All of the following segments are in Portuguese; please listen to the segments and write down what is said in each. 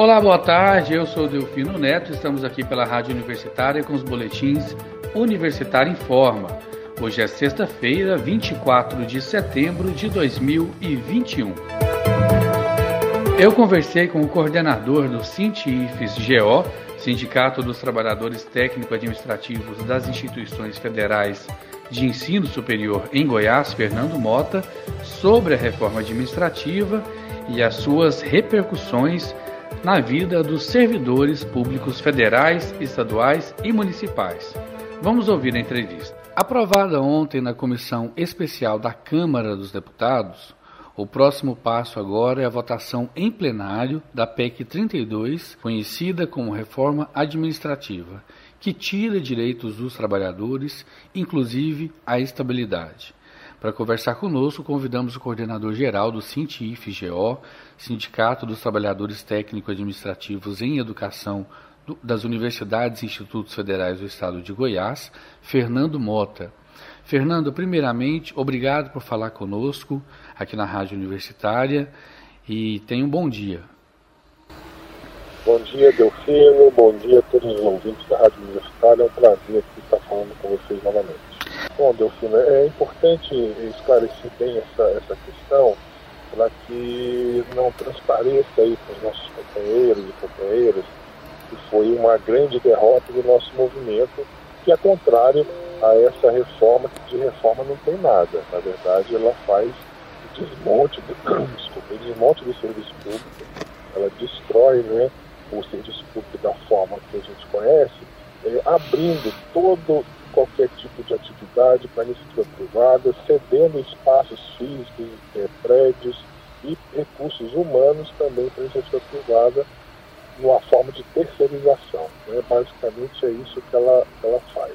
Olá, boa tarde. Eu sou Delfino Neto. Estamos aqui pela Rádio Universitária com os boletins Universitário Informa. Hoje é sexta-feira, 24 de setembro de 2021. Eu conversei com o coordenador do Sintifes GO, Sindicato dos Trabalhadores Técnico-Administrativos das Instituições Federais de Ensino Superior em Goiás, Fernando Mota, sobre a reforma administrativa e as suas repercussões na vida dos servidores públicos federais, estaduais e municipais. Vamos ouvir a entrevista. Aprovada ontem na Comissão Especial da Câmara dos Deputados, o próximo passo agora é a votação em plenário da PEC 32, conhecida como Reforma Administrativa, que tira direitos dos trabalhadores, inclusive a estabilidade. Para conversar conosco, convidamos o coordenador geral do SINTIF-GO, Sindicato dos Trabalhadores Técnico-Administrativos em Educação das Universidades e Institutos Federais do Estado de Goiás, Fernando Mota. Fernando, primeiramente, obrigado por falar conosco aqui na Rádio Universitária e tenha um bom dia. Bom dia, Delfino. Bom dia a todos os ouvintes da Rádio Universitária. É um prazer estar falando com vocês novamente. Bom, Delfino, é importante esclarecer bem essa, essa questão para que não transpareça aí para os nossos companheiros e companheiras que foi uma grande derrota do nosso movimento, que é contrário a essa reforma, que de reforma não tem nada. Na verdade, ela faz desmonte desculpa, desmonte do serviço público, ela destrói né, o serviço público da forma que a gente conhece, é, abrindo todo qualquer tipo de atividade para a iniciativa privada, cedendo espaços físicos, é, prédios e recursos humanos também para a iniciativa privada, numa forma de terceirização. Né? Basicamente é isso que ela, ela faz.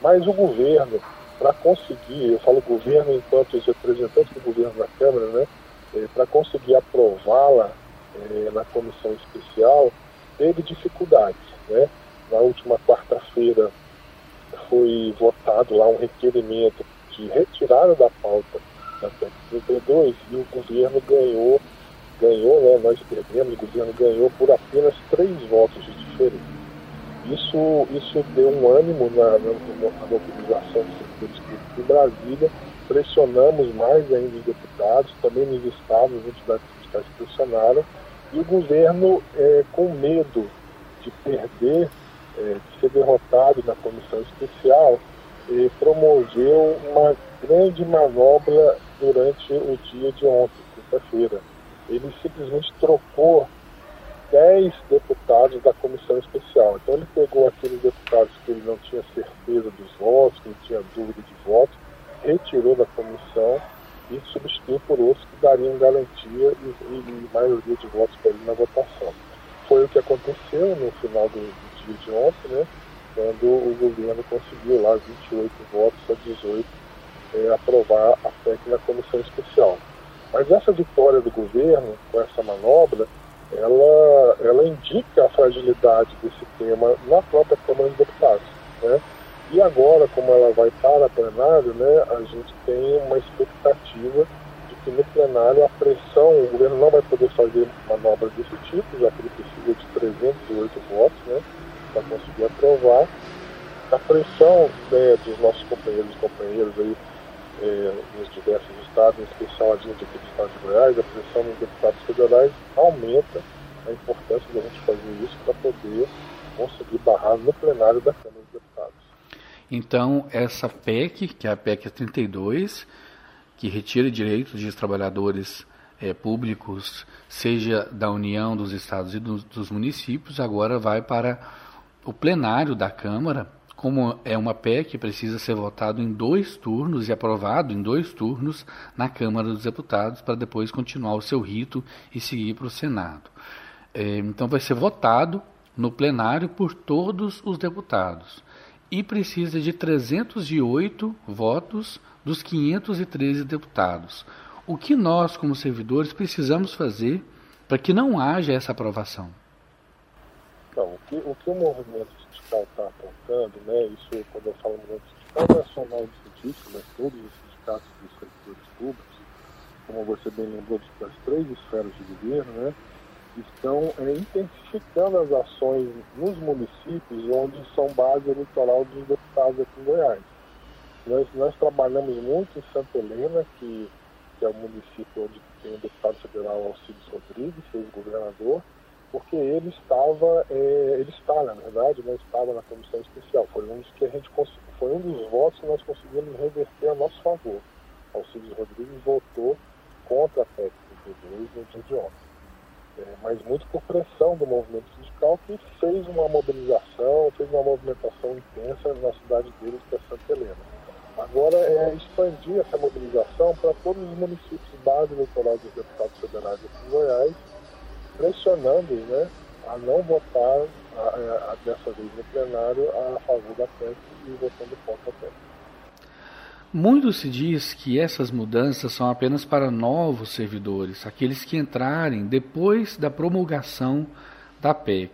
Mas o governo, para conseguir, eu falo governo enquanto os representantes do governo da Câmara, né? É, para conseguir aprová-la é, na comissão especial, teve dificuldades. Né? Na última quarta-feira, foi votado lá um requerimento de retirada da pauta da PEC 32 e o governo ganhou, ganhou, né, nós perdemos, o governo ganhou por apenas três votos de diferença. Isso, isso deu um ânimo na, na, na mobilização dos setores públicos em Brasília, pressionamos mais ainda os deputados, também nos estados, as entidades sindicais pressionaram, e o governo, é, com medo de perder é, de ser derrotado na comissão especial, e promoveu uma grande manobra durante o dia de ontem, quinta-feira. Ele simplesmente trocou 10 deputados da comissão especial. Então ele pegou aqueles deputados que ele não tinha certeza dos votos, que não tinha dúvida de votos, retirou da comissão e substituiu por outros que dariam garantia e, e, e maioria de votos para ele na votação. Foi o que aconteceu no final do, dia de ontem, né, quando o governo conseguiu lá 28 votos a 18 é, aprovar a PEC na comissão especial. Mas essa vitória do governo, com essa manobra, ela, ela indica a fragilidade desse tema na própria Câmara dos Deputados. Né? E agora, como ela vai para plenário, né, a gente tem uma expectativa de que no plenário a pressão, o governo não vai poder fazer manobras desse tipo, já que ele precisa de 308 votos, né? para conseguir aprovar. A pressão né, dos nossos companheiros e companheiras aí, é, nos diversos estados, em especial a gente aqui do estado de Goiás, a pressão dos deputados federais aumenta a importância da gente fazer isso para poder conseguir barrar no plenário da Câmara dos Deputados. Então, essa PEC, que é a PEC 32, que retira direitos de trabalhadores é, públicos, seja da União, dos estados e dos, dos municípios, agora vai para o plenário da Câmara, como é uma PEC, precisa ser votado em dois turnos e aprovado em dois turnos na Câmara dos Deputados para depois continuar o seu rito e seguir para o Senado. É, então vai ser votado no plenário por todos os deputados e precisa de 308 votos dos 513 deputados. O que nós, como servidores, precisamos fazer para que não haja essa aprovação? Então, o que o, que o movimento sindical está apontando, né, isso quando eu falo movimento sindical nacional de cientistas, mas todos os sindicatos dos servidores públicos, como você bem lembrou das três esferas de governo, né, estão é, intensificando as ações nos municípios onde são base eleitoral dos deputados aqui em Goiás. Nós, nós trabalhamos muito em Santa Helena, que, que é o município onde tem o deputado federal Alcides Rodrigues, ex-governador, porque ele estava, é, ele está, na verdade, não né, estava na comissão especial. Foi um dos que a gente foi um dos votos que nós conseguimos reverter a nosso favor. Alcides Rodrigues votou contra a PEC 32 no dia de ontem. É, mas muito por pressão do movimento sindical que fez uma mobilização, fez uma movimentação intensa na cidade deles, que é Santa Helena. Agora é expandir essa mobilização para todos os municípios base eleitoral dos deputados federais aqui em Goiás, pressionando né, a não votar a, a, dessa vez no plenário a favor da PEC e votando contra a PEC. Muito se diz que essas mudanças são apenas para novos servidores, aqueles que entrarem depois da promulgação da PEC.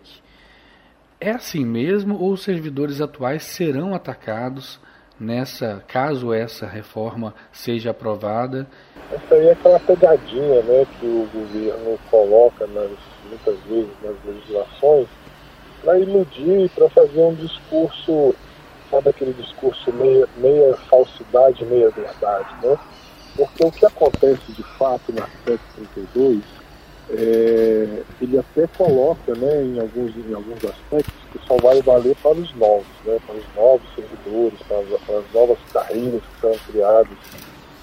É assim mesmo ou os servidores atuais serão atacados nessa, caso essa reforma seja aprovada? Essa aí é aquela pegadinha né, que o governo coloca nas, muitas vezes nas legislações para iludir, para fazer um discurso sabe aquele discurso meia, meia falsidade, meia verdade, né? Porque o que acontece de fato na PEC 32, é, ele até coloca, né, em alguns, em alguns aspectos, que só vai valer para os novos, né, para os novos servidores, para, para as novas carreiras que são criadas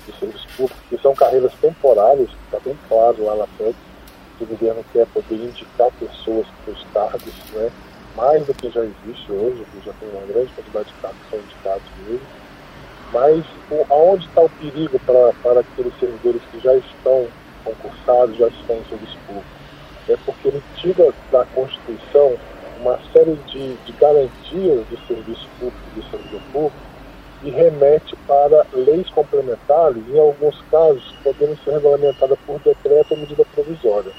de serviço público, que são carreiras temporárias, que está bem claro lá na PEC, que o governo quer poder indicar pessoas para os cargos, né, mais do que já existe hoje, que já tem uma grande quantidade de cargos que são indicados mesmo. Mas o, aonde está o perigo para, para aqueles servidores que já estão concursados, já estão em serviço público? É porque ele tira da Constituição uma série de, de garantias do serviço público, do servidor público, e remete para leis complementares, em alguns casos podendo ser regulamentadas por decreto ou medida provisória.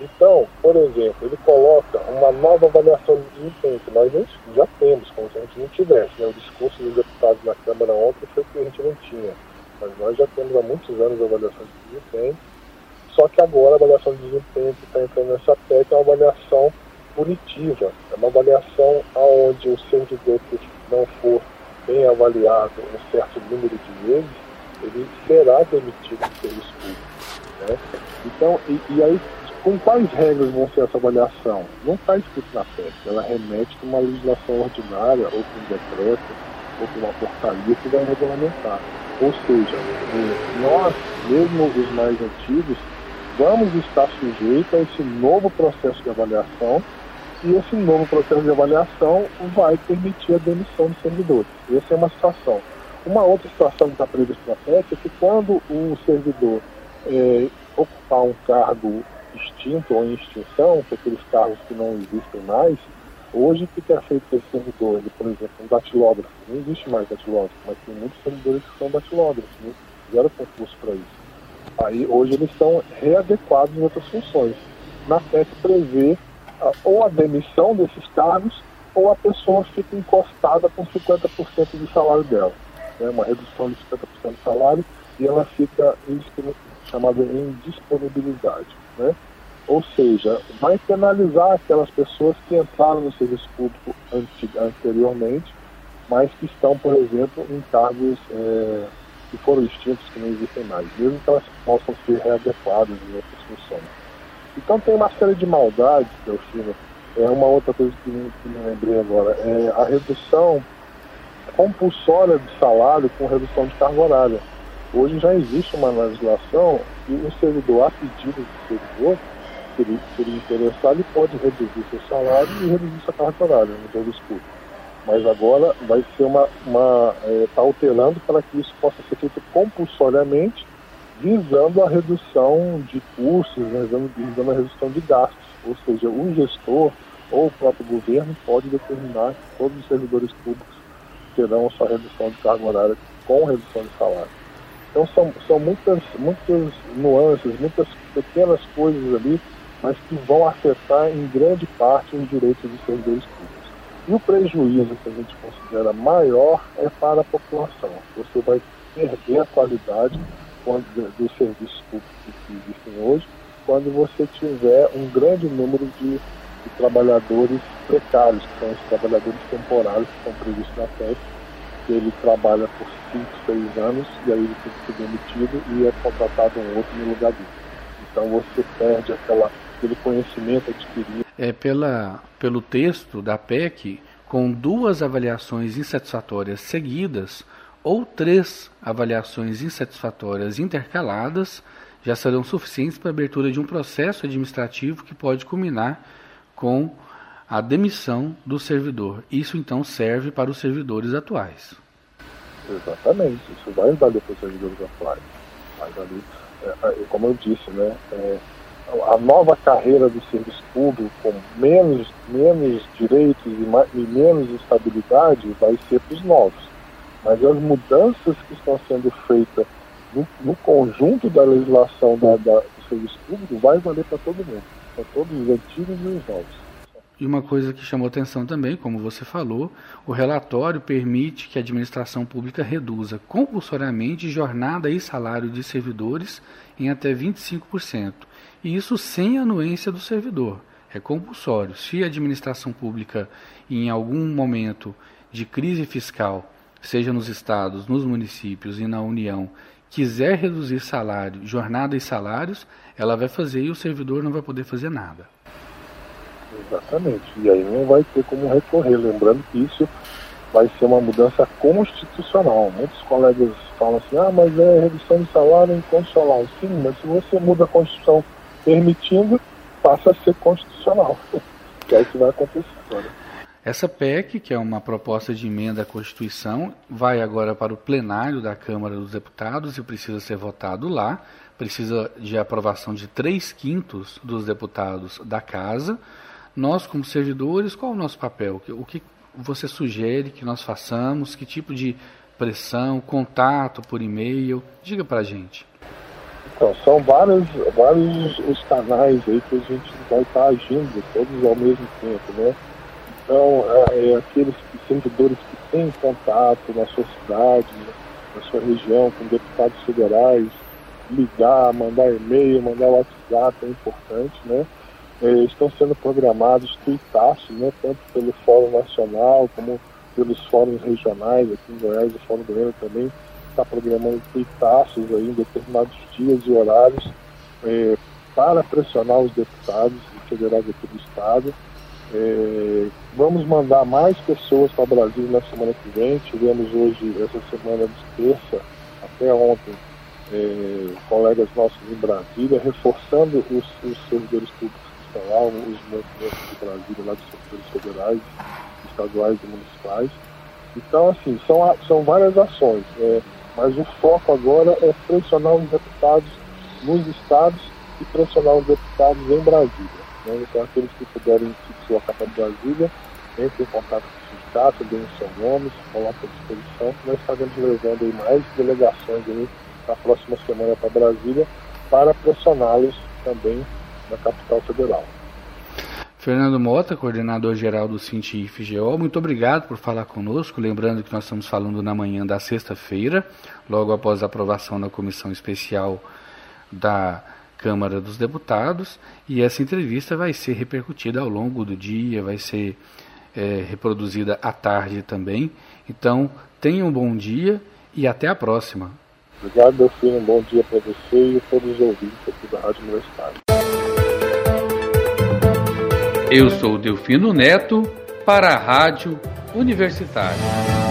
Então, por exemplo, ele coloca uma nova avaliação de desempenho, que nós já temos, como se a gente não tivesse. Né? O discurso dos deputados na Câmara ontem foi que a gente não tinha. Mas nós já temos há muitos anos a avaliação de desempenho. Só que agora a avaliação de desempenho que está entrando nessa PEC é uma avaliação punitiva. É uma avaliação onde o servidor que não for bem avaliado um certo número de vezes, ele será demitido do serviço público. Né? Então, e, e aí com quais regras vão ser essa avaliação? Não está escrito na PEC, ela remete para uma legislação ordinária, ou para um decreto, ou para uma portaria que vai regulamentar. Ou seja, nós, mesmo os mais antigos, vamos estar sujeitos a esse novo processo de avaliação e esse novo processo de avaliação vai permitir a demissão dos servidores. Essa é uma situação. Uma outra situação que está prevista na PEC é que quando o servidor é, ocupar um cargo extinto ou em extinção, que aqueles carros que não existem mais, hoje o que é feito esse servidor? Ele, por exemplo, um datilógrafo, não existe mais datilógrafo, mas tem muitos servidores que são datilógrafos, né? fizeram concurso para isso. Aí hoje eles são readequados em outras funções. Na PEC prevê ou a demissão desses cargos ou a pessoa fica encostada com 50% do salário dela. Né? Uma redução de 50% do salário e ela fica chamada indisponibilidade. Né? Ou seja, vai penalizar aquelas pessoas que entraram no serviço público anteriormente, mas que estão, por exemplo, em cargos é, que foram extintos, que não existem mais, mesmo que elas possam ser readequadas em outras funções. Então tem uma série de maldades, Delfino. É uma outra coisa que me, que lembrei agora, é a redução compulsória de salário com redução de carga horária. Hoje já existe uma legislação e o servidor, a pedido do servidor, se ele, se ele interessar, ele pode reduzir seu salário e reduzir sua carga horária no serviço público. Mas agora vai ser uma. uma é, tá alterando para que isso possa ser feito compulsoriamente, visando a redução de custos, né, visando, visando a redução de gastos. Ou seja, o gestor ou o próprio governo pode determinar que todos os servidores públicos terão sua redução de carga horária com redução de salário. Então são, são muitas, muitas nuances, muitas pequenas coisas ali, mas que vão afetar em grande parte os direitos dos servidores públicos. E o prejuízo que a gente considera maior é para a população. Você vai perder a qualidade dos serviços públicos que existem hoje quando você tiver um grande número de, de trabalhadores precários, que são os trabalhadores temporários que estão previstos na PEC, que ele trabalha por 5, 6 anos e aí ele tem que ser demitido e é contratado um outro no lugar dele. Então você perde aquela, aquele conhecimento adquirido. É pela, pelo texto da PEC, com duas avaliações insatisfatórias seguidas ou três avaliações insatisfatórias intercaladas, já serão suficientes para a abertura de um processo administrativo que pode culminar com a demissão do servidor. Isso então serve para os servidores atuais. Exatamente, isso vai valer para os servidores atuais. Vai valer, é, é, como eu disse, né, é, a nova carreira do serviço público com menos, menos direitos e, mais, e menos estabilidade vai ser para os novos. Mas as mudanças que estão sendo feitas no, no conjunto da legislação da, da, do serviço público vai valer para todo mundo, para todos os antigos e os novos. E uma coisa que chamou atenção também, como você falou, o relatório permite que a administração pública reduza compulsoriamente jornada e salário de servidores em até 25%. E isso sem anuência do servidor. É compulsório. Se a administração pública, em algum momento de crise fiscal, seja nos estados, nos municípios e na União, quiser reduzir salário, jornada e salários, ela vai fazer e o servidor não vai poder fazer nada. Exatamente. E aí não vai ter como recorrer. Lembrando que isso vai ser uma mudança constitucional. Muitos colegas falam assim, ah, mas é redução de salário inconstitucional. Sim, mas se você muda a Constituição permitindo, passa a ser constitucional. que é isso que vai acontecer agora. Essa PEC, que é uma proposta de emenda à Constituição, vai agora para o plenário da Câmara dos Deputados e precisa ser votado lá. Precisa de aprovação de três quintos dos deputados da Casa. Nós, como servidores, qual é o nosso papel? O que você sugere que nós façamos? Que tipo de pressão, contato por e-mail? Diga para a gente. Então, são vários, vários os canais aí que a gente vai estar agindo, todos ao mesmo tempo, né? Então, é, é aqueles servidores que têm contato na sua cidade, na sua região, com deputados federais, ligar, mandar e-mail, mandar WhatsApp é importante, né? É, estão sendo programados tuitaços, né, tanto pelo Fórum Nacional como pelos fóruns regionais, aqui em Goiás, o Fórum Goiano também está programando tuitaços aí em determinados dias e horários é, para pressionar os deputados federais aqui do Estado. É, vamos mandar mais pessoas para Brasília na semana que vem. Tivemos hoje, essa semana de terça, até ontem, é, colegas nossos em Brasília, reforçando os, os servidores públicos Nacional, os movimentos de Brasília, lá dos setores federais, estaduais e municipais. Então, assim, são, são várias ações, é, mas o foco agora é pressionar os deputados nos estados e pressionar os deputados em Brasília. Né? Então, aqueles que puderem se deslocar para Brasília, entrem em contato com o sindicato, deem seu nome, se coloquem à disposição, nós estaremos levando aí mais delegações aí na próxima semana para Brasília para pressioná-los também na capital federal. Fernando Mota, coordenador geral do Cintif GO, muito obrigado por falar conosco. Lembrando que nós estamos falando na manhã da sexta-feira, logo após a aprovação da comissão especial da Câmara dos Deputados, e essa entrevista vai ser repercutida ao longo do dia, vai ser é, reproduzida à tarde também. Então, tenha um bom dia e até a próxima. Obrigado, Delfino. Um bom dia para você e todos os ouvintes aqui da Rádio Universitária. Eu sou Delfino Neto para a Rádio Universitária.